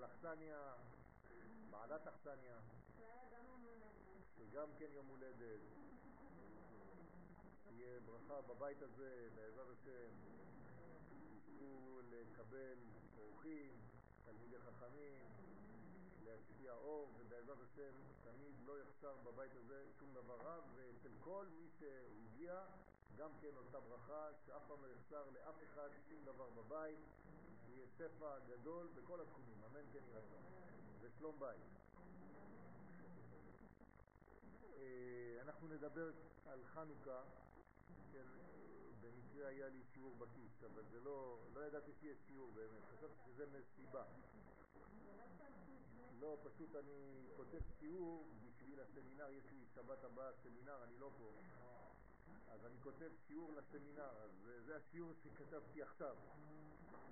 בעל אכסניה, בעלת אכסניה, שגם כן יום הולדת. יהיה ברכה בבית הזה, בעזרת השם, יזכו לקבל אורחים, תלמידי חכמים, להשפיע אור, ובעזרת השם תמיד לא יחסר בבית הזה שום דבר רב, ואצל כל מי שהגיע גם כן אותה ברכה, שאף פעם לא יחסר לאף אחד שום דבר בבית, שיהיה שפע גדול בכל התחומים, אמן כן ירצה, ושלום בית. אה, אנחנו נדבר על חנוכה, כן, במקרה היה לי שיעור בכיס, אבל זה לא, לא ידעתי שיש שיעור באמת, חשבתי שזה מסיבה. לא, פשוט אני כותב שיעור בשביל הסמינר, יש לי שבת הבאה סמינר, אני לא פה. אז אני כותב שיעור לסמינר, אז זה השיעור שכתבתי עכשיו,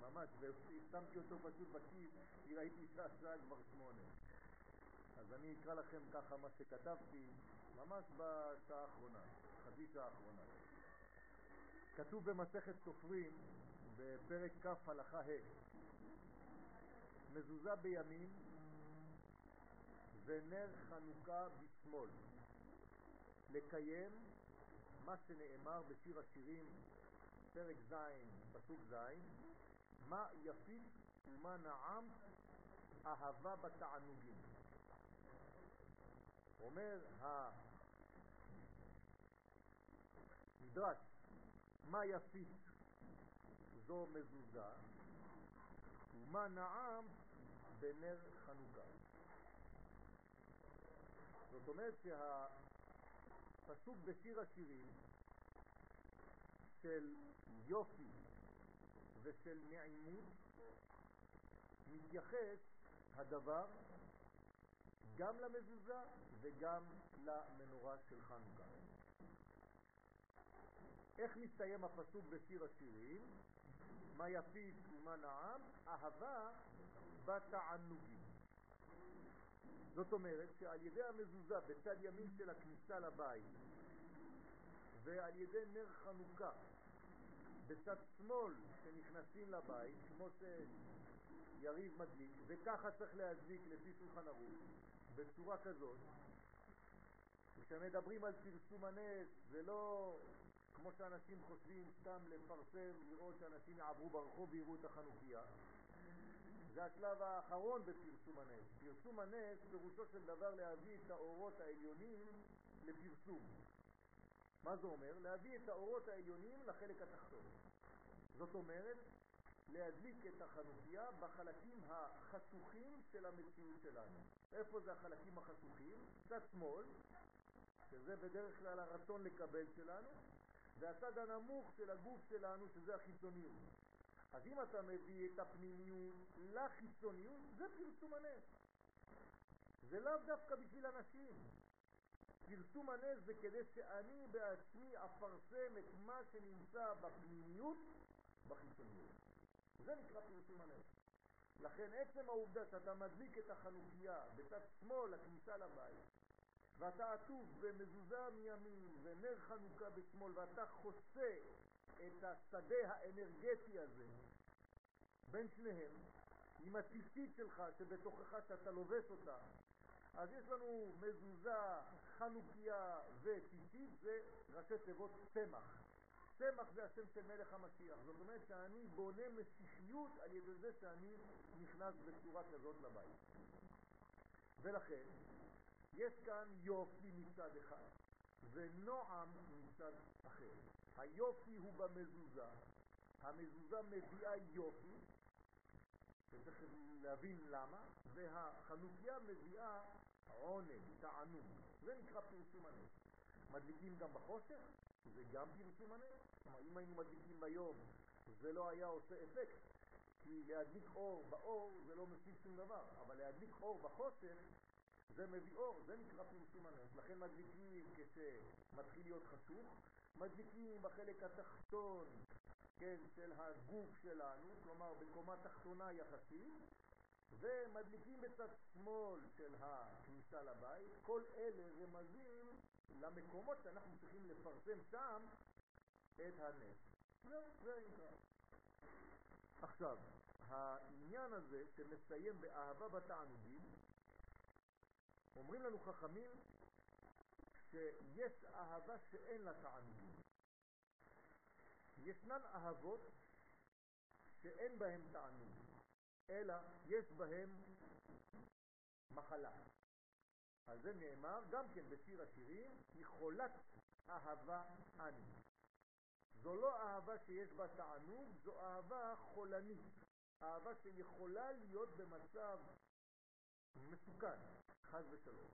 ממש, ושמתי אותו פשוט בכיס, כי ראיתי שהשעה כבר שמונה. אז אני אקרא לכם ככה מה שכתבתי ממש בשעה האחרונה, חצי שעה האחרונה. כתוב במסכת סופרים בפרק כ' הלכה ה' מזוזה בימין ונר חנוכה בשמאל לקיים מה שנאמר בשיר השירים פרק ז', פסוק ז', מה יפית ומה נעם אהבה בתענוגים. אומר המדרש, מה יפית זו מזוזה, ומה נעם בנר חנוכה. זאת אומרת שהפסוק בשיר השירים של יופי ושל נעימות מתייחס הדבר גם למזוזה וגם למנורה של חנוכה. איך מסתיים הפסוק בשיר השירים? מה יפיד ומה נעם? אהבה בתענוגים. זאת אומרת שעל ידי המזוזה בצד ימין של הכניסה לבית ועל ידי נר חנוכה בצד שמאל שנכנסים לבית, כמו שיריב מדליק, וככה צריך להדליק לפי שולחן ערוך, בצורה כזאת, כשמדברים על פרסום הנס, זה לא כמו שאנשים חושבים סתם לפרסם, לראות שאנשים יעברו ברחוב ויראו את החנוכיה. זה השלב האחרון בפרסום הנס. פרסום הנס פירושו של דבר להביא את האורות העליונים לפרסום. מה זה אומר? להביא את האורות העליונים לחלק התחתון. זאת אומרת, להדליק את החנוכיה בחלקים החשוכים של המציאות שלנו. איפה זה החלקים החשוכים? צד שמאל, שזה בדרך כלל הרצון לקבל שלנו, והצד הנמוך של הגוף שלנו, שזה החיצוניות. אז אם אתה מביא את הפנימיות לחיצוניות, זה פרסום הנס. זה לאו דווקא בשביל אנשים. פרסום הנס זה כדי שאני בעצמי אפרסם את מה שנמצא בפנימיות בחיצוניות. זה נקרא פרסום הנס. לכן עצם העובדה שאתה מדליק את החנוכיה בצד שמאל לכניסה לבית, ואתה עטוף במזוזה מימין ונר חנוכה בשמאל, ואתה חוסה את השדה האנרגטי הזה בין שניהם, עם הציצית שלך שבתוכך שאתה לובס אותה, אז יש לנו מזוזה, חנוכיה וציצית, זה ראשי תיבות צמח. צמח זה השם של מלך המשיח. זאת אומרת שאני בונה משיחיות על ידי זה שאני נכנס בצורה כזאת לבית. ולכן, יש כאן יופי מצד אחד ונועם מצד אחר. היופי הוא במזוזה. המזוזה מביאה יופי, וצריך להבין למה, והחנוכיה מביאה עונג, תענוג. זה נקרא פרסום הנס. מדליקים גם בחושך, זה גם פרסום הנס. כלומר, אם היינו מדליקים ביום, זה לא היה עושה אפקט, כי להדליק אור באור זה לא משיג שום דבר, אבל להדליק אור בחושך זה מביא אור, זה נקרא פרסום הנס. לכן מדליקים כשמתחיל להיות חשוך, מדליקים בחלק התחתון, כן, של הגוף שלנו, כלומר בקומה תחתונה יחסית, ומדליקים בצד שמאל של הכניסה לבית, כל אלה רמזים למקומות שאנחנו צריכים לפרסם שם את הנס. זה, זה נקרא. עכשיו, העניין הזה שמסיים באהבה בתענוגים, אומרים לנו חכמים שיש אהבה שאין לה תענוגים. ישנן אהבות שאין בהן תענוג, אלא יש בהן מחלה. על זה נאמר גם כן בשיר השירים, כי חולת אהבה אני. זו לא אהבה שיש בה תענוג, זו אהבה חולנית. אהבה שיכולה להיות במצב מסוכן, חז ושלום.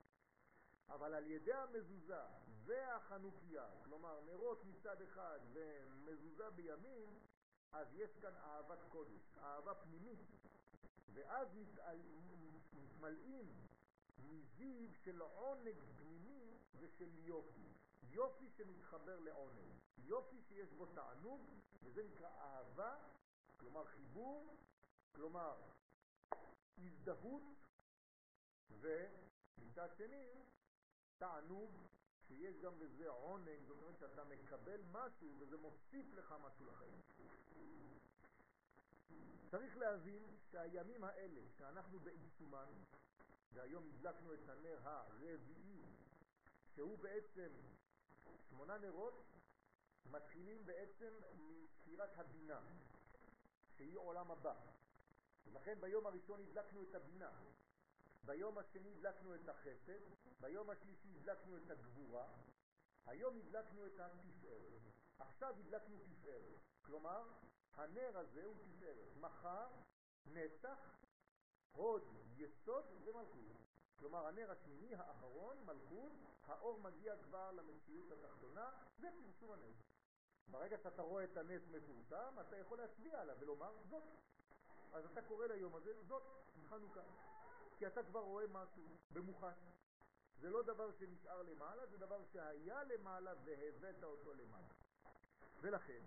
אבל על ידי המזוזה והחנוכיה, כלומר נרות מצד אחד ומזוזה בימין, אז יש כאן אהבת קודש, אהבה פנימית, ואז מתמלאים מזיו של עונג פנימי ושל יופי. יופי שמתחבר לעונג. יופי שיש בו תענוג, וזה נקרא אהבה, כלומר חיבור, כלומר הזדהות, ומצד שני, תענוג שיש גם בזה עונג, זאת אומרת שאתה מקבל משהו וזה מוסיף לך משהו לחיים. צריך להבין שהימים האלה שאנחנו בעיצומן, והיום הדלקנו את הנר הרביעי, שהוא בעצם שמונה נרות, מתחילים בעצם מספירת הבינה, שהיא עולם הבא. ולכן ביום הראשון הדלקנו את הבינה, ביום השני הדלקנו את החסד, ביום השלישי הדלקנו את הגבורה, היום הדלקנו את התפארת. עכשיו הדלקנו תפארת. כלומר, הנר הזה הוא תפארת. מחר, נצח, הוד, יסוד ומלכות. כלומר, הנר השמיני, האחרון, מלכות, האור מגיע כבר למציאות התחתונה, זה פרסום הנס. ברגע שאתה רואה את הנס מפורסם, אתה יכול להצביע עליו ולומר זאת. אז אתה קורא ליום הזה זאת חנוכה. כי אתה כבר רואה משהו במוחש. זה לא דבר שנשאר למעלה, זה דבר שהיה למעלה והבאת אותו למעלה. ולכן,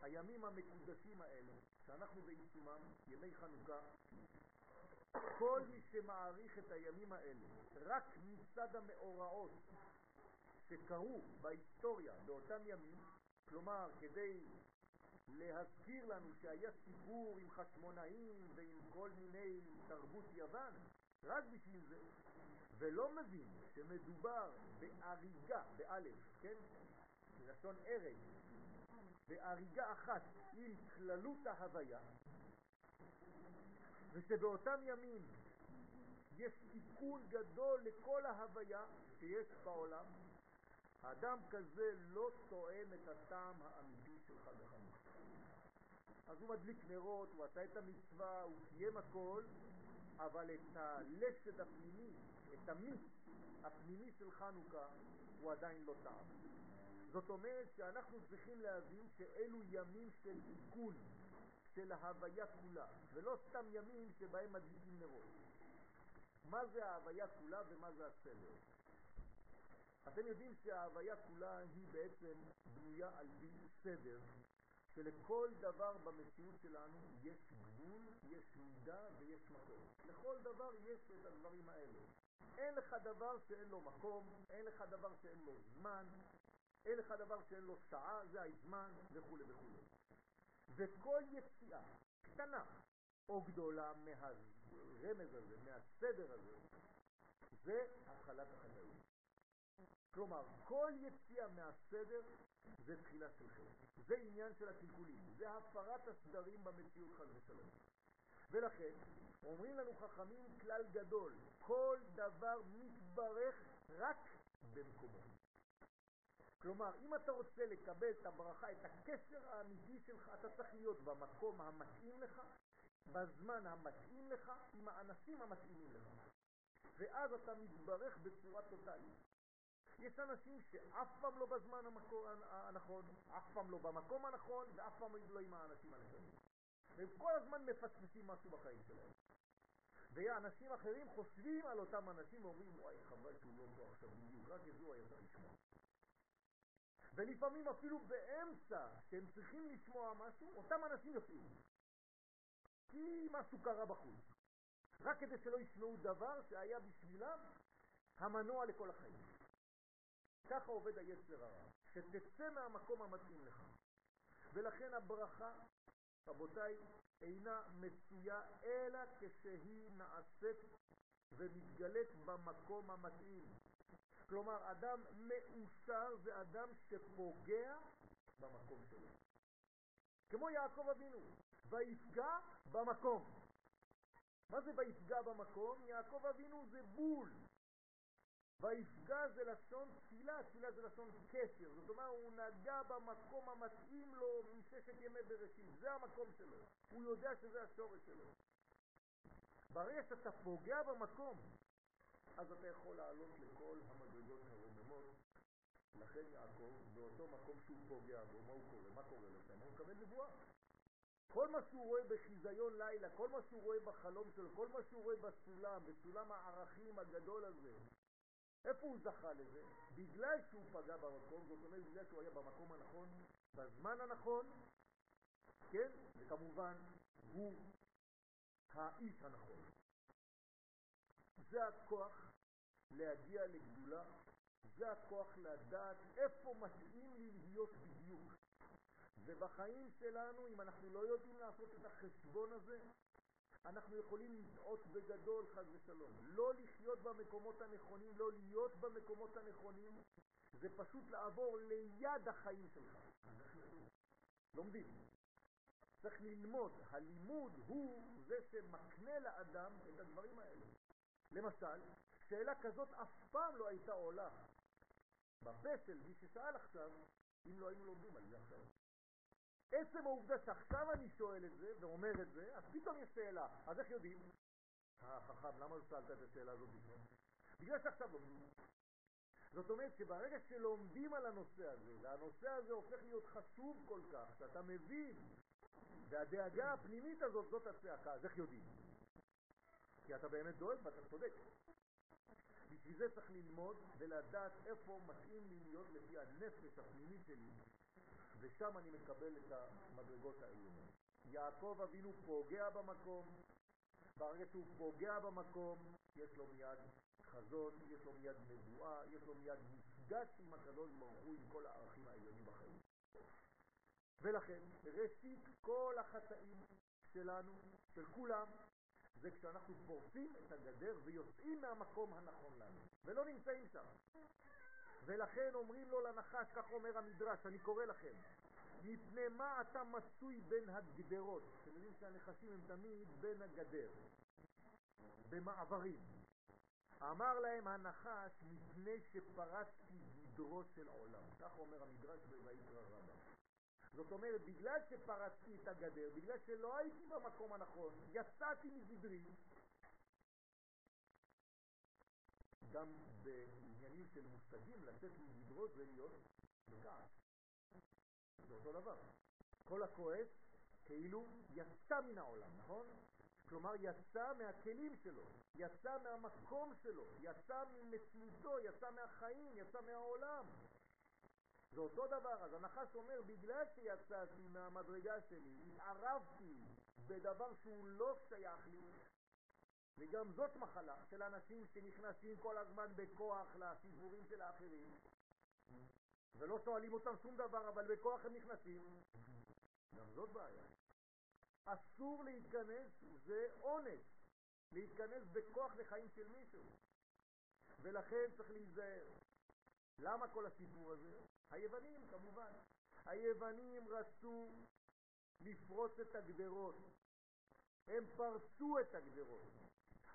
הימים המקודשים האלה, שאנחנו בעיצומם, ימי חנוכה, כל מי שמעריך את הימים האלה רק מצד המאורעות שקרו בהיסטוריה באותם ימים, כלומר כדי להזכיר לנו שהיה סיפור עם חשמונאים ועם כל מיני תרבות יוון, רק בשביל זה, ולא מבין שמדובר באריגה, באלף, כן? לשון ארג, באריגה אחת עם כללות ההוויה, ושבאותם ימים יש תיקון גדול לכל ההוויה שיש בעולם, האדם כזה לא תואם את הטעם האמיתי של חג החנוכה. אז הוא מדליק נרות, הוא עשה את המצווה, הוא קיים הכל, אבל את הלסד הפנימי, את המיץ הפנימי של חנוכה, הוא עדיין לא טעם. זאת אומרת שאנחנו צריכים להבין שאלו ימים של תיקון, של ההוויה כולה, ולא סתם ימים שבהם מדליקים נרות. מה זה ההוויה כולה ומה זה הסדר? אתם יודעים שההוויה כולה היא בעצם בנויה על פי סדר, שלכל דבר במציאות שלנו יש גבול, יש מידה ויש מקום. לכל דבר יש את הדברים האלה. אין לך דבר שאין לו מקום, אין לך דבר שאין לו זמן, אין לך דבר שאין לו שעה, זה הזמן וכו' וכו'. וכל יציאה קטנה או גדולה מהרמז הזה, מהסדר הזה, זה התחלת החטאים. כלומר, כל יציאה מהסדר זה תחילה של חטא. זה עניין של הקלקולים, זה הפרת הסדרים במציאות חד ושלום. ולכן, אומרים לנו חכמים כלל גדול, כל דבר מתברך רק במקומו. כלומר, אם אתה רוצה לקבל את הברכה, את הקשר האמיתי שלך, אתה צריך להיות במקום המתאים לך, בזמן המתאים לך, עם האנשים המתאימים לך. ואז אתה מתברך בצורה טוטאלית. יש אנשים שאף פעם לא בזמן המקור הנכון, אף פעם לא במקום הנכון, ואף פעם לא עם האנשים הנכונים. והם כל הזמן מפספסים משהו בחיים שלהם. ואנשים אחרים חושבים על אותם אנשים ואומרים, וואי, חבל שהוא לא פה עכשיו בדיוק, רק את זה הוא היה צריך לשמוע. ולפעמים אפילו באמצע שהם צריכים לשמוע משהו, אותם אנשים יוצאים. כי משהו קרה בחוץ. רק כדי שלא ישמעו דבר שהיה בשבילם המנוע לכל החיים. ככה עובד היצר הרע, שתצא מהמקום המתאים לך. ולכן הברכה רבותיי, אינה מצויה אלא כשהיא נעשית ומתגלית במקום המתאים. כלומר, אדם מאושר זה אדם שפוגע במקום שלו. כמו יעקב אבינו, ויפגע במקום. מה זה ויפגע במקום? יעקב אבינו זה בול. ויפגע זה לשון תפילה, תפילה זה לשון קשר, זאת אומרת הוא נגע במקום המתאים לו מששת ימי בראשית, זה המקום שלו, הוא יודע שזה השורש שלו. ברגע שאתה פוגע במקום, אז אתה יכול לעלות לכל המדרגות הרוממות. לכן יעקב, באותו מקום שהוא פוגע בו, מה הוא קורא? מה קורה לו שם? הוא מקבל נבואה. כל מה שהוא רואה בחיזיון לילה, כל מה שהוא רואה בחלום שלו, כל מה שהוא רואה בסולם, בסולם הערכים הגדול הזה, איפה הוא זכה לזה? בגלל שהוא פגע במקום, זאת אומרת בגלל שהוא היה במקום הנכון, בזמן הנכון, כן? וכמובן, הוא האיש הנכון. זה הכוח להגיע לגדולה, זה הכוח לדעת איפה מתאים לי להיות בדיוק. ובחיים שלנו, אם אנחנו לא יודעים לעשות את החשבון הזה, אנחנו יכולים לטעות בגדול חס ושלום. לא לחיות במקומות הנכונים, לא להיות במקומות הנכונים, זה פשוט לעבור ליד החיים שלך. לומדים. צריך ללמוד. הלימוד הוא זה שמקנה לאדם את הדברים האלה. למשל, שאלה כזאת אף פעם לא הייתה עולה בפה של מי ששאל עכשיו, אם לא היינו לומדים על זה עכשיו. עצם העובדה שעכשיו אני שואל את זה ואומר את זה, אז פתאום יש שאלה. אז איך יודעים? החכם, למה לא שאלת את השאלה הזאת בכלל? בגלל שעכשיו לומדים. זאת אומרת שברגע שלומדים על הנושא הזה, והנושא הזה הופך להיות חשוב כל כך, שאתה מבין, והדאגה הפנימית הזאת זאת הצעקה, אז איך יודעים? כי אתה באמת דואג ואתה צודק. בשביל זה צריך ללמוד ולדעת איפה מתאים לי להיות לפי הנפש הפנימית שלי, ושם אני מקבל את המדרגות העליונות. יעקב אבינו פוגע במקום, ברגע שהוא פוגע במקום, יש לו מיד חזון, יש לו מיד נבואה, יש לו מיד מפגש עם הקדוש ברוך הוא עם כל הערכים העליונים בחיים. ולכן, ראשית כל החטאים שלנו, של כולם, זה כשאנחנו פורצים את הגדר ויוצאים מהמקום הנכון לנו, ולא נמצאים שם. ולכן אומרים לו לנחש, כך אומר המדרש, אני קורא לכם, מפני מה אתה מצוי בין הגדרות? אתם יודעים שהנחשים הם תמיד בין הגדר, במעברים. אמר להם הנחש, מפני שפרצתי גדרו של עולם. כך אומר המדרש בויקרא רבה. זאת אומרת, בגלל שפרצתי את הגדר, בגלל שלא הייתי במקום הנכון, יצאתי מגדרי, גם בעניינים של מושגים, לצאת מגדרות זה להיות בכעס. זה אותו דבר. כל הכועס כאילו יצא מן העולם, נכון? כלומר יצא מהכלים שלו, יצא מהמקום שלו, יצא ממציאותו, יצא מהחיים, יצא מהעולם. זה אותו דבר, אז הנחש אומר, בגלל שיצאתי מהמדרגה שלי, התערבתי בדבר שהוא לא שייך לי, וגם זאת מחלה של אנשים שנכנסים כל הזמן בכוח לסיפורים של האחרים, ולא שואלים אותם שום דבר, אבל בכוח הם נכנסים, גם זאת בעיה. אסור להתכנס, זה עונש, להתכנס בכוח לחיים של מישהו, ולכן צריך להיזהר. למה כל הסיפור הזה? היוונים כמובן. היוונים רצו לפרוץ את הגדרות. הם פרצו את הגדרות.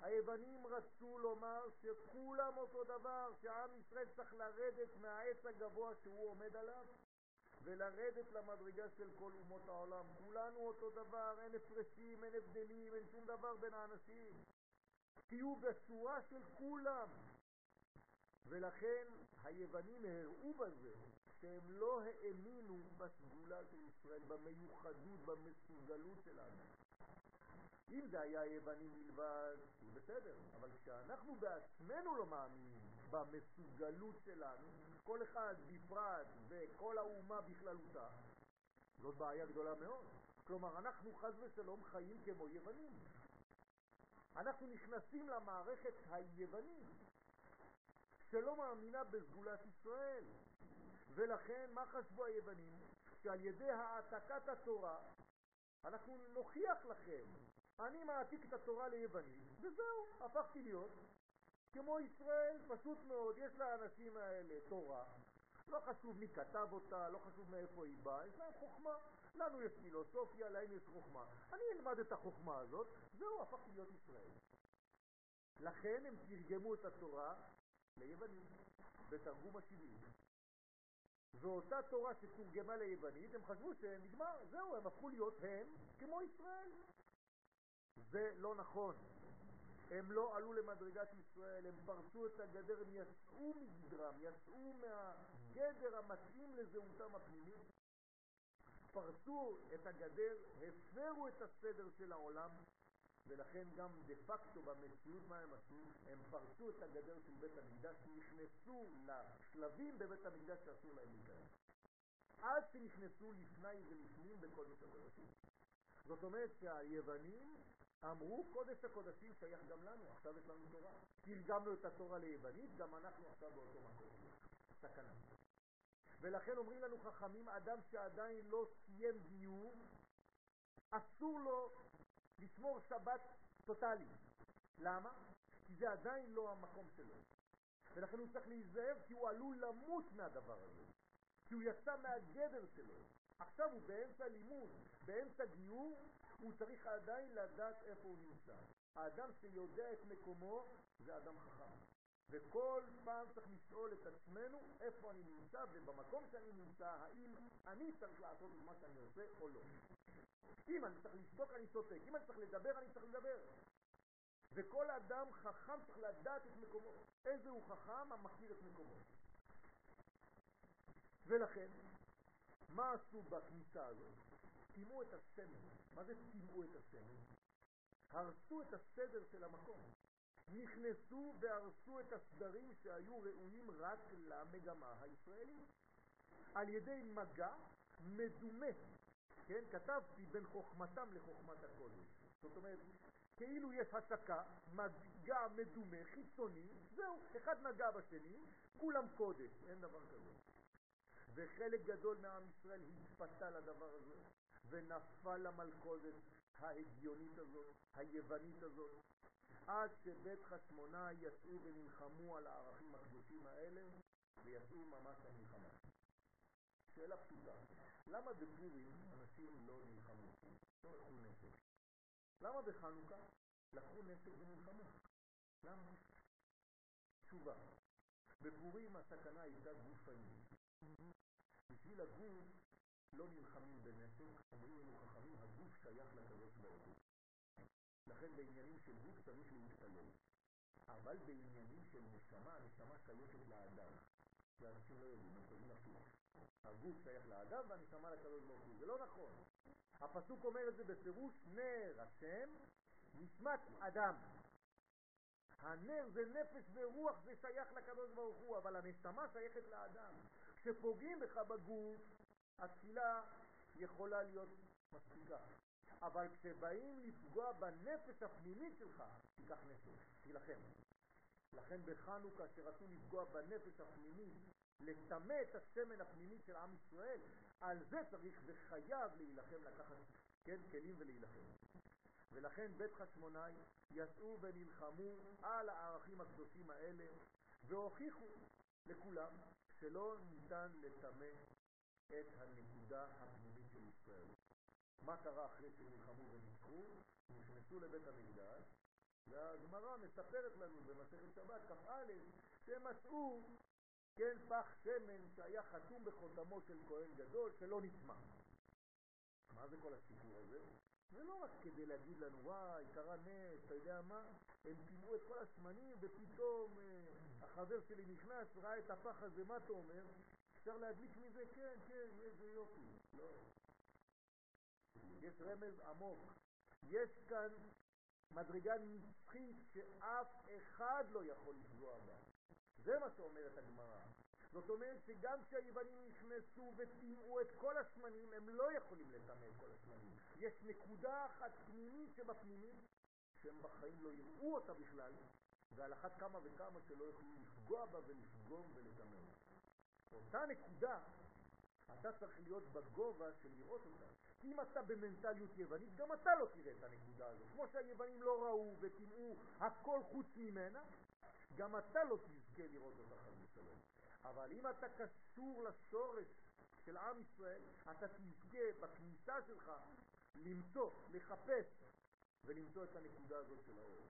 היוונים רצו לומר שכולם אותו דבר, שעם ישראל צריך לרדת מהעץ הגבוה שהוא עומד עליו ולרדת למדרגה של כל אומות העולם. כולנו אותו דבר, אין הפרשים, אין הבדלים, אין שום דבר בין האנשים. תהיו בצורה של כולם. ולכן היוונים הראו בזה שהם לא האמינו בסגולה של ישראל, במיוחדות, במסוגלות שלנו. אם זה היה היוונים בלבד, זה בסדר, אבל כשאנחנו בעצמנו לא מאמינים במסוגלות שלנו, כל אחד בפרט וכל האומה בכללותה, זאת בעיה גדולה מאוד. כלומר, אנחנו חז ושלום חיים כמו יוונים. אנחנו נכנסים למערכת היוונים. שלא מאמינה בסגולת ישראל. ולכן, מה חשבו היוונים? שעל ידי העתקת התורה אנחנו נוכיח לכם. אני מעתיק את התורה ליוונית, וזהו, הפכתי להיות כמו ישראל, פשוט מאוד, יש לאנשים האלה תורה, לא חשוב מי כתב אותה, לא חשוב מאיפה היא באה, יש להם חוכמה. לנו יש פילוסופיה, להם יש חוכמה. אני אלמד את החוכמה הזאת, זהו, הפכתי להיות ישראל. לכן הם תרגמו את התורה ליוונית, בתרגום השבעים. ואותה תורה שתורגמה ליוונית, הם חשבו שנגמר, זהו, הם הפכו להיות הם כמו ישראל. זה לא נכון. הם לא עלו למדרגת ישראל, הם פרצו את הגדר, הם יצאו מגדרם, יצאו מהגדר המתאים לזהותם הפנימית, פרצו את הגדר, הפרו את הסדר של העולם, ולכן גם דה פקטו במציאות מה הם עשו? הם פרצו את הגדר של בית המקדש, נכנסו לשלבים בבית המקדש שאסור להם להיכנס. עד שנכנסו לפני ולפנים בקודש הקודשים. זאת אומרת שהיוונים אמרו קודש הקודשים שייך גם לנו, עכשיו יש לנו תורה. תרגמנו את התורה ליוונית, גם אנחנו עכשיו באותו מקום. סכנה. ולכן אומרים לנו חכמים, אדם שעדיין לא סיים גיור, אסור לו לשמור שבת טוטאלי. למה? כי זה עדיין לא המקום שלו. ולכן הוא צריך להיזהר כי הוא עלול למות מהדבר הזה. כי הוא יצא מהגדר שלו. עכשיו הוא באמצע לימוד, באמצע גיור, הוא צריך עדיין לדעת איפה הוא נמצא. האדם שיודע את מקומו זה אדם חכם. וכל פעם צריך לשאול את עצמנו איפה אני נמצא, ובמקום שאני נמצא, האם אני צריך לעשות את מה שאני עושה או לא. אם אני צריך לשתוק, אני שותק. אם אני צריך לדבר, אני צריך לדבר. וכל אדם חכם צריך לדעת את מקומו. איזה הוא חכם המכיר את מקומו. ולכן, מה עשו בכניסה הזאת? טימאו את הסמל. מה זה טימאו את הסמל? הרסו את הסדר של המקום. נכנסו והרסו את הסדרים שהיו ראויים רק למגמה הישראלית. על ידי מגע מדומה, כן, כתבתי בין חוכמתם לחוכמת הקודש. זאת אומרת, כאילו יש השקה, מגע מדומה, חיצוני, זהו, אחד נגע בשני, כולם קודש, אין דבר כזה. וחלק גדול מעם ישראל התפתה לדבר הזה, ונפל למלכודת ההגיונית הזאת, היוונית הזאת, עד שבית חשמונאי יצאו ונלחמו על הערכים הקדושים האלה, ויצאו ממש למלחמה. שאלה פשוטה, למה בפורים אנשים לא נלחמו, לא לקחו נשק? למה בחנוכה לקחו נשק ונלחמו? למה? תשובה, בפורים הסכנה הייתה גופנית. בשביל הגוף לא נלחמים בנשק, אומרים לנו חכמים, הגוף שייך לקדוש ברוך הוא. לכן בעניינים של גוף צריך להתפלל. אבל בעניינים של נשמה, הנשמה שייכת לאדם. ואנשים לא יודעים, הם חושבים הפוך. הגוף שייך לאדם והנשמה לקדוש ברוך הוא. זה לא נכון. הפסוק אומר את זה בפירוש נר השם נשמת אדם. הנר זה נפש ורוח, זה שייך לקדוש ברוך הוא, אבל הנשמה שייכת לאדם. כשפוגעים בך בגוף, התפילה יכולה להיות מספיקה. אבל כשבאים לפגוע בנפש הפנימית שלך, תיקח נפש, תילחם. לכן בחנוכה שרצו לפגוע בנפש הפנימית, לטמא את השמן הפנימי של עם ישראל, על זה צריך וחייב להילחם, לקחת כן, כלים ולהילחם. ולכן בית חשמונאי יצאו ונלחמו על הערכים הקדושים האלה, והוכיחו לכולם שלא ניתן לטמא את הנקודה הפנימית של ישראל. מה קרה אחרי שנלחמו וניצחו? נכנסו לבית המקדש, והגמרא מספרת לנו במסכת שבת כ"א שהם מצאו כן פח שמן שהיה חתום בחותמו של כהן גדול שלא נטמע. מה זה כל הסיפור הזה? זה לא רק כדי להגיד לנו, וואי, קרה נס, אתה יודע מה? הם טימאו את כל השמנים ופתאום אה, החבר שלי נכנס, ראה את הפח הזה, מה אתה אומר? אפשר להדליק מזה? כן, כן, איזה יופי. לא. יש רמז עמוק. יש כאן מדרגה נצחית שאף אחד לא יכול לפגוע בה. זה מה שאומרת הגמרא. זאת אומרת שגם כשהיוונים נכנסו וטימאו את כל השמנים, הם לא יכולים לטמא את כל השמנים. יש נקודה אחת פנימית שבפנימית, שהם בחיים לא יראו אותה בכלל, ועל אחת כמה וכמה שלא יוכלו לפגוע בה ולפגום ולטמא. אותה נקודה, אתה צריך להיות בגובה של לראות אותה. אם אתה במנטליות יוונית, גם אתה לא תראה את הנקודה הזאת. כמו שהיוונים לא ראו וטימאו הכל חוץ ממנה, גם אתה לא תזכה לראות אותה חד ושלום. אבל אם אתה קשור לשורש של עם ישראל, אתה תזכה בכניסה שלך למצוא, לחפש ולמצוא את הנקודה הזאת של האור.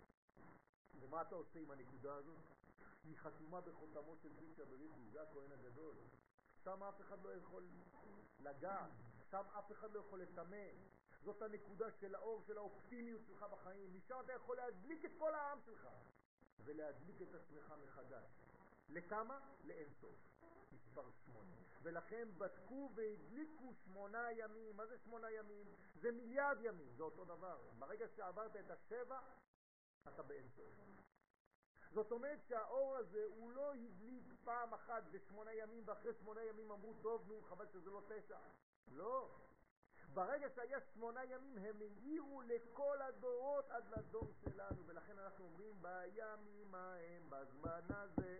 ומה אתה עושה עם הנקודה הזאת? היא חתומה בחותמו של קודשא בריחו, זה הכהן הגדול. שם אף אחד לא יכול לגעת, שם אף אחד לא יכול לטמא. זאת הנקודה של האור, של האופטימיות שלך בחיים. משם אתה יכול להדליק את כל העם שלך ולהדליק את עצמך מחדש. לכמה? לאינסוף. מספר שמונה. ולכן בדקו והדליקו שמונה ימים. מה זה שמונה ימים? זה מיליארד ימים, זה אותו דבר. ברגע שעברת את השבע, אתה באינסוף. זאת אומרת שהאור הזה הוא לא הדליק פעם אחת בשמונה ימים ואחרי שמונה ימים אמרו טוב נו חבל שזה לא תשע. לא. ברגע שהיה שמונה ימים הם העירו לכל הדורות עד לדור שלנו ולכן אנחנו אומרים בימים ההם בזמן הזה.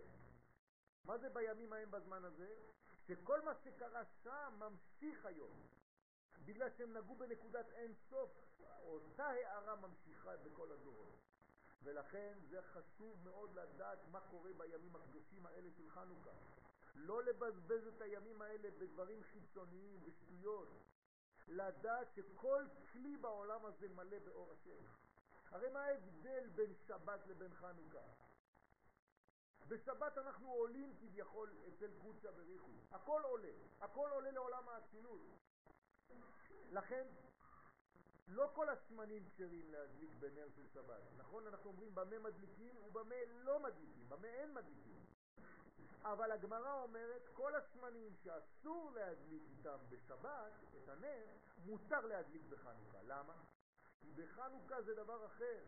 מה זה בימים ההם בזמן הזה? שכל מה שקרה שם ממשיך היום. בגלל שהם נגעו בנקודת אין סוף אותה הערה ממשיכה בכל הדורות ולכן זה חשוב מאוד לדעת מה קורה בימים הקדושים האלה של חנוכה. לא לבזבז את הימים האלה בדברים חיצוניים ושטויות. לדעת שכל כלי בעולם הזה מלא באור השם. הרי מה ההבדל בין שבת לבין חנוכה? בשבת אנחנו עולים כביכול אצל קודשא בריחו. הכל עולה, הכל עולה לעולם האצילות. לכן לא כל השמנים כשרים להדליק בנר של שבת. נכון? אנחנו אומרים במה מדליקים ובמה לא מדליקים, במה אין מדליקים. אבל הגמרא אומרת כל השמנים שאסור להדליק איתם בשבת, את הנר, מותר להדליק בחנוכה. למה? כי בחנוכה זה דבר אחר.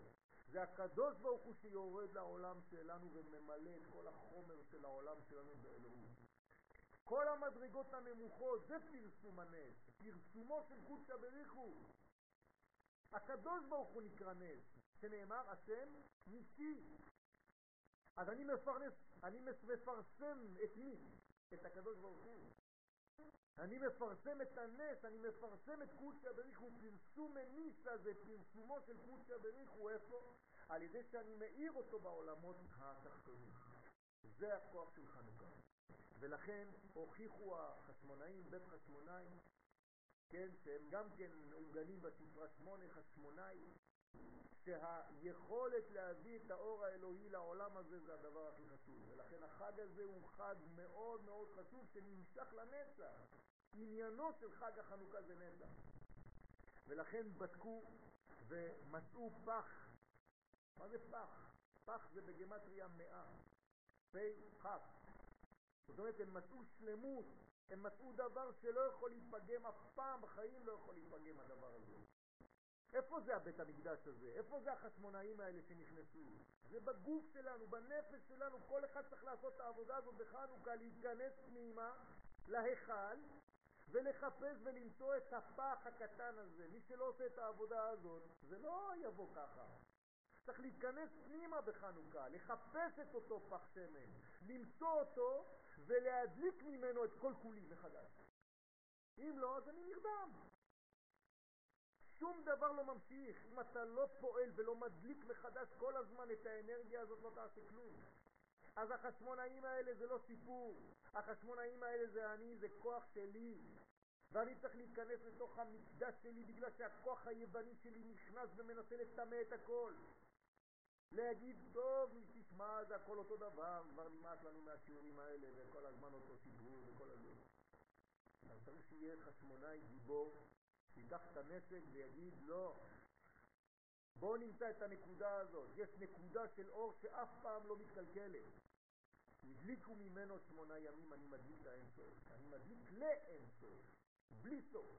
זה הקדוש ברוך הוא שיורד לעולם שלנו וממלא את כל החומר של העולם שלנו באלוהות. כל המדרגות הנמוכות זה פרסום הנס, פרסומו של קודשא בריחו. הקדוש ברוך הוא נקרא נס, שנאמר השם ניסי. אז אני מפרנס, אני מפרסם את מי? את הקדוש ברוך הוא. אני מפרסם את הנס, אני מפרסם את קודשא בריחו, פרסום מניסה זה פרסומו של קודשא בריחו, איפה? על ידי שאני מאיר אותו בעולמות התחתונים. זה הכוח של חנוכה. ולכן הוכיחו החשמונאים, בית חשמונאים, כן, שהם גם כן מעוגנים בספרה שמונה, חשמונאי, שהיכולת להביא את האור האלוהי לעולם הזה זה הדבר הכי חשוב. ולכן החג הזה הוא חג מאוד מאוד חשוב שנמשך לנצח. עניינו של חג החנוכה זה נצח. ולכן בדקו ומצאו פח. מה זה פח? פח זה בגמטריה מאה. פ' כ'. זאת אומרת, הם מצאו שלמות, הם מצאו דבר שלא יכול להיפגם אף פעם, בחיים לא יכול להיפגם הדבר הזה. איפה זה הבית המקדש הזה? איפה זה החשמונאים האלה שנכנסו? זה בגוף שלנו, בנפש שלנו, כל אחד צריך לעשות את העבודה הזאת בחנוכה, להיכנס פנימה להיכל ולחפש ולמצוא את הפח הקטן הזה. מי שלא עושה את העבודה הזאת, זה לא יבוא ככה. צריך להיכנס פנימה בחנוכה, לחפש את אותו פח שמן, למצוא אותו ולהדליק ממנו את כל כולי מחדש. אם לא, אז אני נרדם. שום דבר לא ממשיך. אם אתה לא פועל ולא מדליק מחדש כל הזמן את האנרגיה הזאת, לא תעשה כלום. אז החשמונאים האלה זה לא סיפור. החשמונאים האלה זה אני, זה כוח שלי. ואני צריך להיכנס לתוך המקדש שלי בגלל שהכוח היווני שלי נכנס ומנסה לטמא את הכל. להגיד, טוב, תשמע, זה הכל אותו דבר, כבר נמאס לנו מהשיעורים האלה, וכל הזמן אותו סיפור וכל הזמן. אז צריך שיהיה חשמונאי גיבור, שייקח את הנשק ויגיד, לא, בואו נמצא את הנקודה הזאת. יש נקודה של אור שאף פעם לא מתקלקלת. הדליקו ממנו שמונה ימים, אני מדליק לאינסוף. אני מדליק לאינסוף, בלי סוף.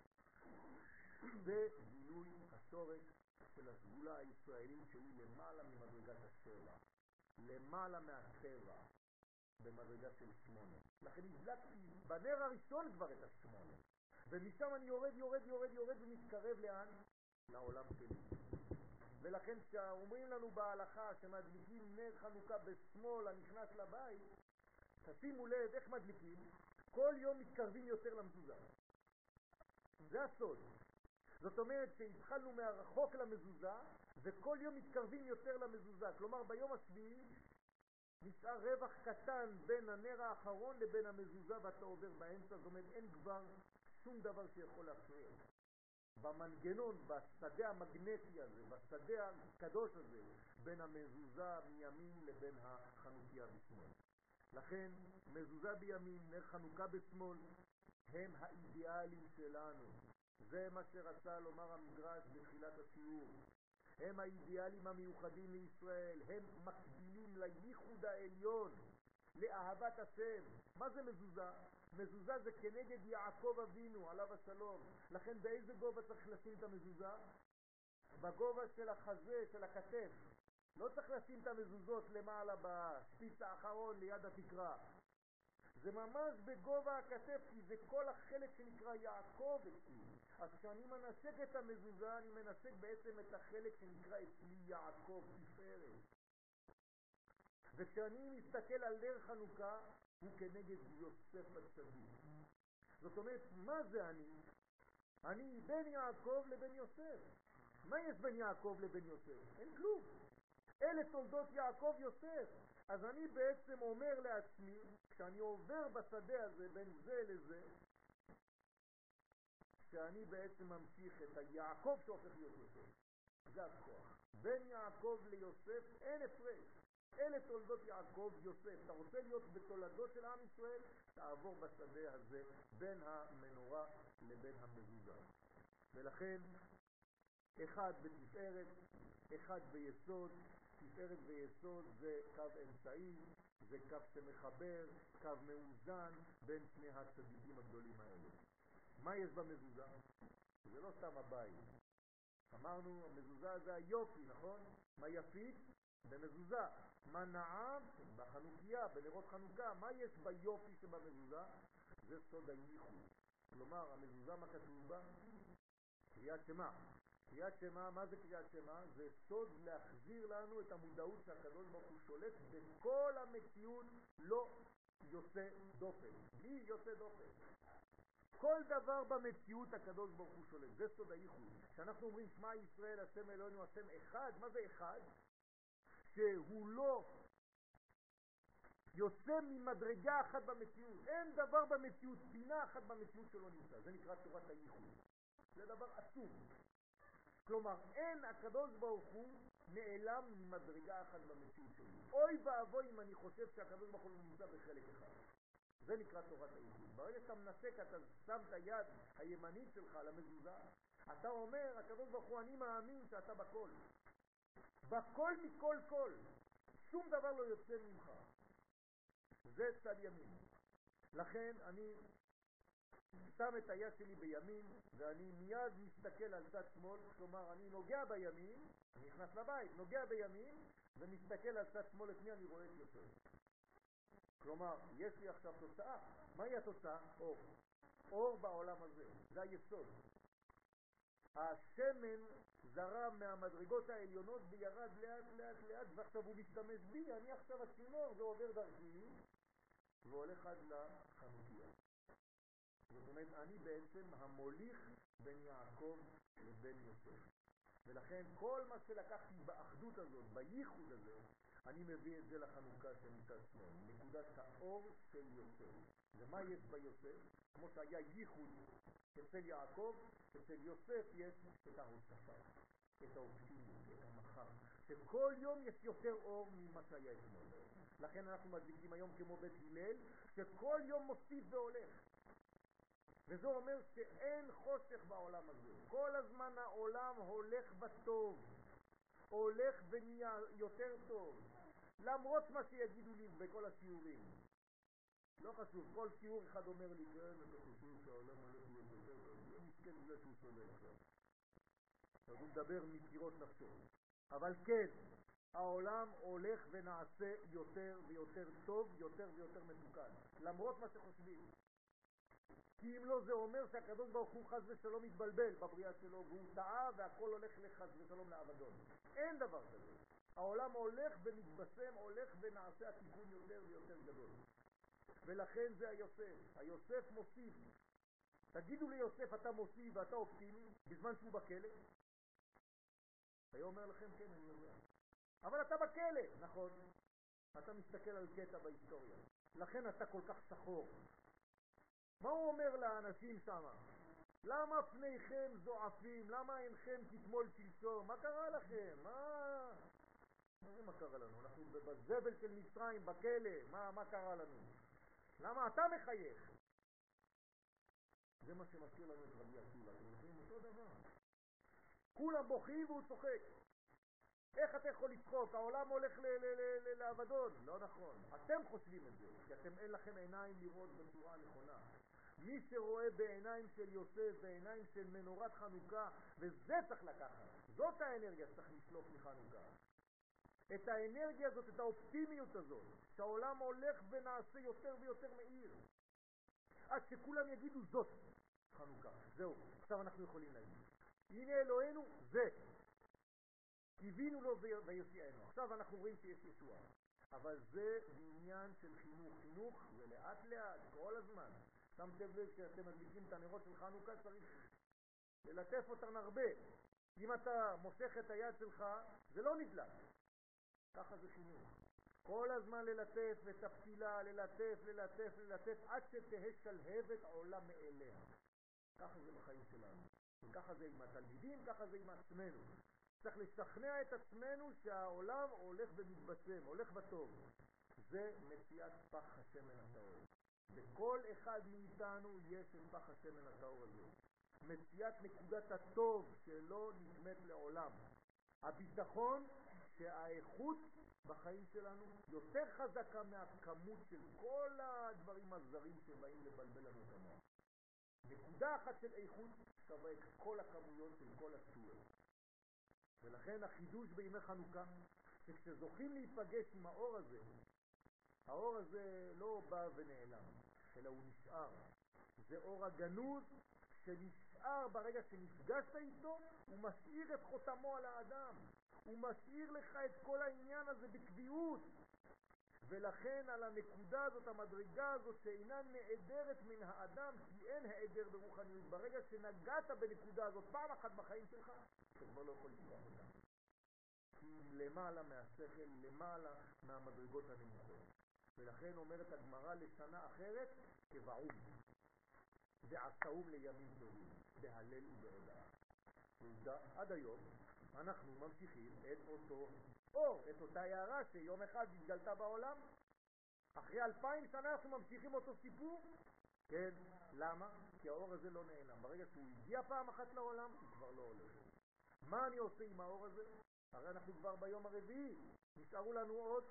זה גילוי השורש של הסגולה הישראלית שהיא למעלה ממדרגת השבע, למעלה מהטבע, במדרגה של שמונה. לכן הדלקתי בנר הראשון כבר את השמונה, ומשם אני יורד, יורד, יורד, יורד ומתקרב לאן? לעולם שלי. ולכן כשאומרים לנו בהלכה שמדליקים נר חנוכה בשמאל הנכנס לבית, תשימו לב איך מדליקים, כל יום מתקרבים יותר למזוזה. זה הסוד. זאת אומרת שהתחלנו מהרחוק למזוזה, וכל יום מתקרבים יותר למזוזה. כלומר, ביום השביעי נשאר רווח קטן בין הנר האחרון לבין המזוזה ואתה עובר באמצע, זאת אומרת אין כבר שום דבר שיכול להפריע. במנגנון, בשדה המגנטי הזה, בשדה הקדוש הזה, בין המזוזה מימין לבין החנוכיה בשמאל. לכן מזוזה בימין, נר חנוכה בשמאל, הם האידיאלים שלנו. זה מה שרצה לומר המדרש בתחילת השיעור. הם האידיאלים המיוחדים לישראל, הם מקבילים לייחוד העליון, לאהבת השם. מה זה מזוזה? מזוזה זה כנגד יעקב אבינו, עליו השלום. לכן באיזה גובה צריך לשים את המזוזה? בגובה של החזה, של הכתף. לא צריך לשים את המזוזות למעלה בשפיץ האחרון ליד התקרה. זה ממש בגובה הכתף, כי זה כל החלק שנקרא יעקב אצלי. אז כשאני מנשק את המזוזה, אני מנשק בעצם את החלק שנקרא אצלי יעקב, תפארת. וכשאני מסתכל על נר חנוכה, הוא כנגד יוסף הצדיק. זאת אומרת, מה זה אני? אני בין יעקב לבין יוסף. מה יש בין יעקב לבין יוסף? אין כלום. אלה תולדות יעקב יוסף. אז אני בעצם אומר לעצמי, כשאני עובר בשדה הזה בין זה לזה, שאני בעצם ממשיך את היעקב שהופך להיות יוסף. זה הכוח. בין יעקב ליוסף אין הפרש. אלה תולדות יעקב יוסף. אתה רוצה להיות בתולדות של עם ישראל? תעבור בשדה הזה בין המנורה לבין המזוזה. ולכן, אחד בתפארת, אחד ביסוד, תפארת ויסוד זה קו אמצעי, זה קו שמחבר, קו מאוזן בין שני הצדיקים הגדולים האלה. מה יש במזוזה? זה לא סתם הבית. אמרנו, המזוזה זה היופי, נכון? מה יפית? במזוזה. מה נעם? בחנוכיה, בנרות חנוכה. מה יש ביופי שבמזוזה? זה סוד הייחוד. כלומר, המזוזה, מה כתוב בה? קריאת שמה. קריאת שמה, מה זה קריאת שמה? זה סוד להחזיר לנו את המודעות שהקדוש ברוך הוא שולט בכל המציאות לא יוצא דופן. בלי יוצא דופן. כל דבר במציאות הקדוש ברוך הוא שולט, זה סוד הייחוד. כשאנחנו אומרים שמע ישראל השם אלוהינו השם אחד, מה זה אחד? שהוא לא יוצא ממדרגה אחת במציאות. אין דבר במציאות, פינה אחת במציאות שלא נמצא. זה נקרא תורת הייחוד. זה דבר עצום. כלומר, אין הקדוש ברוך הוא נעלם ממדרגה אחת במציאות שלי. אוי ואבוי אם אני חושב שהקדוש ברוך הוא נמצא בחלק אחד. זה נקרא תורת הייחוד. ברגע שאתה מנסק, אתה שם את היד הימנית שלך על המזוזה, אתה אומר, הקדוש ברוך הוא, אני מאמין שאתה בכל. בכל מכל כל. שום דבר לא יוצא ממך. זה צד ימין. לכן אני שם את היד שלי בימין ואני מיד מסתכל על צד שמאל, כלומר אני נוגע בימין, אני נכנס לבית, נוגע בימין ומסתכל על צד שמאל, את מי אני רואה יותר. כלומר, יש לי עכשיו תוצאה. מהי התוצאה? אור. אור בעולם הזה, זה היסוד. השמן זרם מהמדרגות העליונות וירד לאט לאט לאט ועכשיו הוא משתמש בי, אני עכשיו הצינור, זה עובר דרכי והולך עד לחנוכיה. זאת אומרת, אני בעצם המוליך בין יעקב לבין יוסף. ולכן כל מה שלקחתי באחדות הזאת, בייחוד הזה, אני מביא את זה לחנוכה של מצד שמאל, נקודת האור של יוסף. ומה יש ביוסף? כמו שהיה ייחוד אצל יעקב, אצל יוסף יש את ההוספה, את האופטימיות, את המחר, שכל יום יש יותר אור ממה שהיה אתמול. לכן אנחנו מדליקים היום כמו בית הלל, שכל יום מוסיף והולך. וזה אומר שאין חושך בעולם הזה. כל הזמן העולם הולך בטוב, הולך ונהיה יותר טוב, למרות מה שיגידו לי בכל השיעורים. לא חשוב, כל שיעור אחד אומר לי, כן, אתה חושב שהעולם הולך להיות יותר טוב, זה מסכן בגלל שהוא סולל עכשיו. אז הוא מדבר מקירות נפשו. אבל כן, העולם הולך ונעשה יותר ויותר טוב, יותר ויותר מתוקן, למרות מה שחושבים. כי אם לא זה אומר שהקדוש ברוך הוא חס ושלום מתבלבל בבריאה שלו והוא טעה והכל הולך לחס ושלום לאבדון. אין דבר כזה. העולם הולך ומתבשם, הולך ונעשה התיקון יותר ויותר גדול. ולכן זה היוסף. היוסף מוסיף. תגידו ליוסף, אתה מוציא ואתה אופטימי, בזמן שהוא בכלא? היה אומר לכם, כן, אני יודע. אבל אתה בכלא, נכון. אתה מסתכל על קטע בהיסטוריה. לכן אתה כל כך שחור. מה הוא אומר לאנשים שם? למה פניכם זועפים? למה אינכם כתמול שלשום? מה קרה לכם? מה... מה זה מה קרה לנו? אנחנו בזבל של מצרים, בכלא, מה, מה קרה לנו? למה אתה מחייך? זה מה שמזכיר לנו את רבי עקיבא, אתם זוכרים אותו דבר. כולם בוכים והוא צוחק. איך אתה יכול לצחוק? העולם הולך לאבדון. לא נכון. אתם חושבים את זה, כי אתם אין לכם עיניים לראות בצורה הנכונה. מי שרואה בעיניים של יוסף, בעיניים של מנורת חנוכה, וזה צריך לקחת. זאת האנרגיה שצריך לשלוף מחנוכה. את האנרגיה הזאת, את האופטימיות הזאת, שהעולם הולך ונעשה יותר ויותר מהיר. עד שכולם יגידו זאת חנוכה. זהו, עכשיו אנחנו יכולים להגיד. הנה אלוהינו, זה. קיווינו לו ויושיענו. עכשיו אנחנו רואים שיש ישועה. אבל זה עניין של חינוך. חינוך זה לאט לאט, כל הזמן. שמתם לב כשאתם מדליקים את הנרות של חנוכה צריך ללטף אותן הרבה. אם אתה מושך את היד שלך, זה לא נדלק. ככה זה חינוך. כל הזמן ללטף את הפתילה, ללטף, ללטף, ללטף, עד שתהא שלהבת עולה מאליה. ככה זה בחיים שלנו. וככה זה עם התלמידים, ככה זה עם עצמנו. צריך לשכנע את עצמנו שהעולם הולך ומתבשם, הולך בטוב. זה מציאת פח השמן הטהור. בכל אחד מאיתנו יש את פח השמן הטהור הזה. מציאת נקודת הטוב שלא נדמת לעולם. הביטחון שהאיכות בחיים שלנו יותר חזקה מהכמות של כל הדברים הזרים שבאים לבלבל לנו את המוח. נקודה אחת של איכות שווה את כל הכמויות של כל הסטואר. ולכן החידוש בימי חנוכה, שכשזוכים להיפגש עם האור הזה, האור הזה לא בא ונעלם, אלא הוא נשאר. זה אור הגנוז שנשאר ברגע שנפגשת איתו, הוא משאיר את חותמו על האדם. הוא משאיר לך את כל העניין הזה בקביעות. ולכן על הנקודה הזאת, המדרגה הזאת, שאינה נעדרת מן האדם, כי אין העדר ברוחניות. ברגע שנגעת בנקודה הזאת פעם אחת בחיים שלך, אתה כבר לא יכול לשכוח אותה. כי למעלה מהשכל, למעלה מהמדרגות הנמוכות. ולכן אומרת הגמרא לשנה אחרת, כבעום. ועשאום לימים טובים, בהלל ובהודעה. עובדה, עד היום אנחנו ממשיכים את אותו אור, את אותה הערה שיום אחד התגלתה בעולם. אחרי אלפיים שנה אנחנו ממשיכים אותו סיפור. כן, למה? כי האור הזה לא נעלם. ברגע שהוא הגיע פעם אחת לעולם, הוא כבר לא הולך. מה אני עושה עם האור הזה? הרי אנחנו כבר ביום הרביעי, נשארו לנו עוד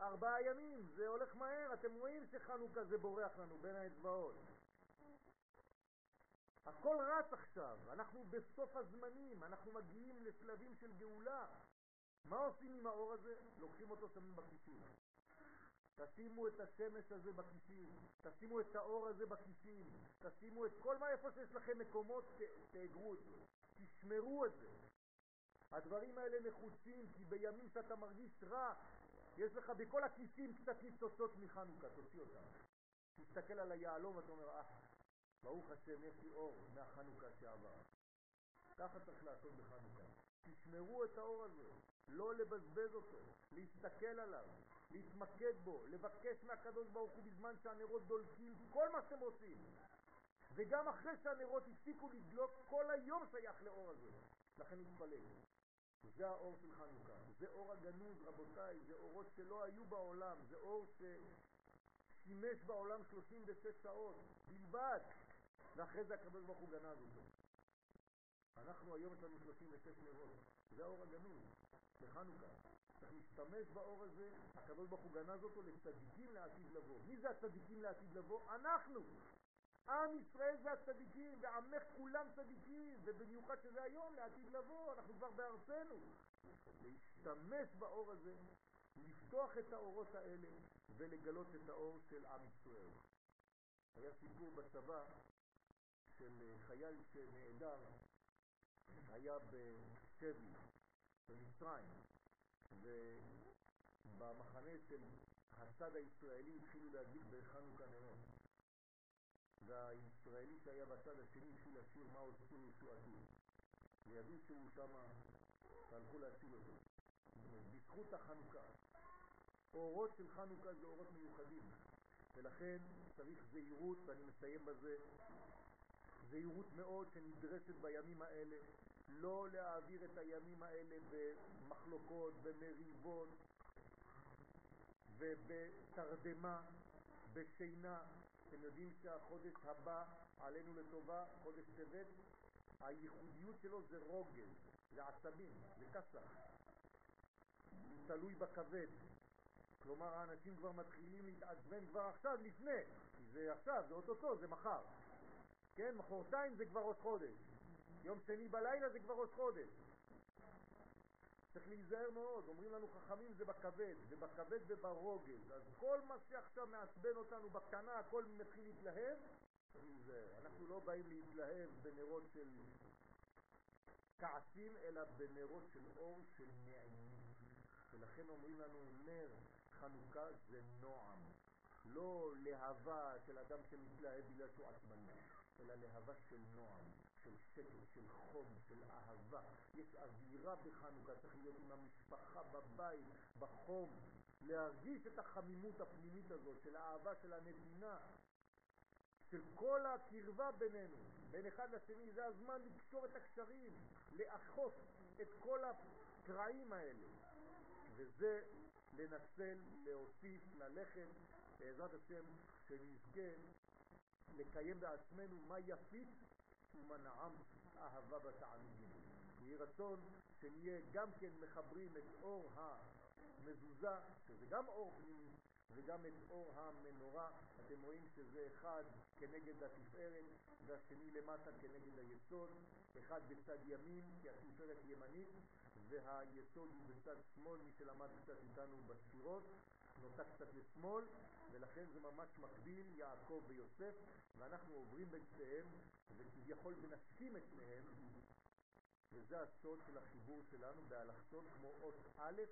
ארבעה ימים, זה הולך מהר, אתם רואים שחנוכה זה בורח לנו בין האצבעות. הכל רץ עכשיו, אנחנו בסוף הזמנים, אנחנו מגיעים לשלבים של גאולה. מה עושים עם האור הזה? לוקחים אותו, שמים בכיסים. תשימו את השמש הזה בכיסים, תשימו את האור הזה בכיסים, תשימו את כל מה איפה שיש לכם מקומות, תאגרו את זה, תשמרו את זה. הדברים האלה נחוצים כי בימים שאתה מרגיש רע, יש לך בכל הכיסים קצת ניצוצות מחנוכה, תוציא אותם. תסתכל על היהלום ואתה אומר, אה, ברוך השם, יש לי אור מהחנוכה שעבר. ככה צריך לעשות בחנוכה. תשמרו את האור הזה, לא לבזבז אותו, להסתכל עליו, להתמקד בו, לבקש מהקדוש ברוך הוא בזמן שהנרות דולקים כל מה שאתם רוצים. וגם אחרי שהנרות הפסיקו לדלוק, כל היום שייך לאור הזה. לכן נתפלל. זה האור של חנוכה, זה אור הגנוז, רבותיי, זה אורות שלא היו בעולם, זה אור ששימש בעולם 36 שעות בלבד. ואחרי זה הקדוש ברוך הוא גנז אותו. אנחנו היום יש לנו 36 נרות, זה האור הגנוז, בחנוכה. צריך להשתמש באור הזה, הקדוש ברוך הוא גנז אותו לצדיקים לעתיד לבוא. מי זה הצדיקים לעתיד לבוא? אנחנו! עם ישראל זה הצדיקים, ועמך כולם צדיקים, ובמיוחד שזה היום לעתיד לבוא, אנחנו כבר בארצנו. להשתמש באור הזה, לפתוח את האורות האלה ולגלות את האור של עם ישראל. היה סיפור בצבא של אה, חייל שנעדר, היה בשבי, במצרים, ובמחנה של הצד הישראלי התחילו להדליק בחנוכה נרות. והישראלי שהיה בצד השני התחיל לשיר מה עושים ישועתי. וידעו שהוא שמה, והלכו להציל אותו. בזכות החנוכה. אורות של חנוכה זה אורות מיוחדים, ולכן צריך זהירות, ואני מסיים בזה, זהירות מאוד שנדרשת בימים האלה, לא להעביר את הימים האלה במחלוקות, במריבות ובתרדמה, בשינה. אתם יודעים שהחודש הבא עלינו לטובה, חודש טבת, הייחודיות שלו זה רוגל, זה עצבים, זה כסח. הוא תלוי בכבד. כלומר, האנשים כבר מתחילים להתעצבן כבר עכשיו, לפני, זה עכשיו, זה אוטוטו, זה מחר. כן, מחרתיים זה כבר ראש חודש. יום שני בלילה זה כבר ראש חודש. צריך להיזהר מאוד, אומרים לנו חכמים זה בכבד, זה בכבד וברוגל. אז כל מה שעכשיו מעצבן אותנו בקטנה, הכל מתחיל להתלהב, להיזהר. אנחנו לא באים להתלהב בנרות של כעסים, אלא בנרות של אור של נעימים. ולכן אומרים לנו נר חנוכה זה נועם. לא להבה של אדם שמתלהב בגלל שהוא עצבני, אלא להבה של נועם, של שקט, של חום, של אהבה. יש אווירה בחנוכה, צריך להיות עם המשפחה בבית, בחום, להרגיש את החמימות הפנימית הזאת, של האהבה, של הנתינה, של כל הקרבה בינינו, בין אחד לשני, זה הזמן לקשור את הקשרים, לאכוף את כל הקרעים האלה. וזה לנצל, להוסיף, ללכת, בעזרת השם, שנזכה לקיים בעצמנו מה יפית ומה נעם אהבה בתענוגים. יהי רצון שנהיה גם כן מחברים את אור המזוזה, שזה גם אור פנימי, וגם את אור המנורה. אתם רואים שזה אחד כנגד התפארת והשני למטה כנגד היסוד, אחד בצד ימין כי התפארת ימנית והיסוד הוא בצד שמאל, מי שלמד קצת איתנו בספירות נוטה קצת לשמאל ולכן זה ממש מקביל יעקב ויוסף ואנחנו עוברים בין שניהם וכביכול מנסקים את שניהם וזה הסוד של החיבור שלנו באלכסון כמו אות א'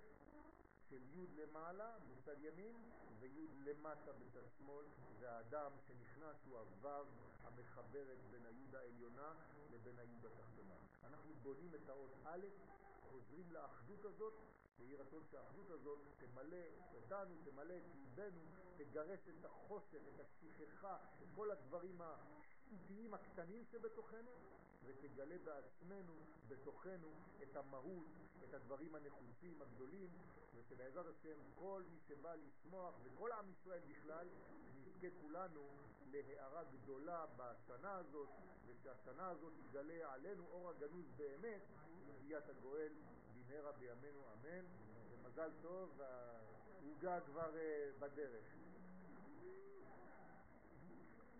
של י' למעלה בצד ימין וי' למטה בצד שמאל והאדם שנכנס הוא הוו המחברת בין הי' העליונה לבין הי' התחתונה. אנחנו בונים את האות א', חוזרים לאחדות הזאת ויהי רצון שהאחדות הזאת תמלא אותנו, תמלא את ליבנו, תגרש את החוסר, את השכחה, את כל הדברים השטותיים הקטנים שבתוכנו ותגלה בעצמנו, בתוכנו, את המהות, את הדברים הנחוצים הגדולים ושבעזרת השם כל מי שבא לשמוח וכל עם ישראל בכלל נזכה כולנו להערה גדולה בשנה הזאת ושהשנה הזאת יגלה עלינו אור הגנוז באמת לביאת הגואל במהרה בימינו אמן ומזל טוב, העוגה כבר אה, בדרך.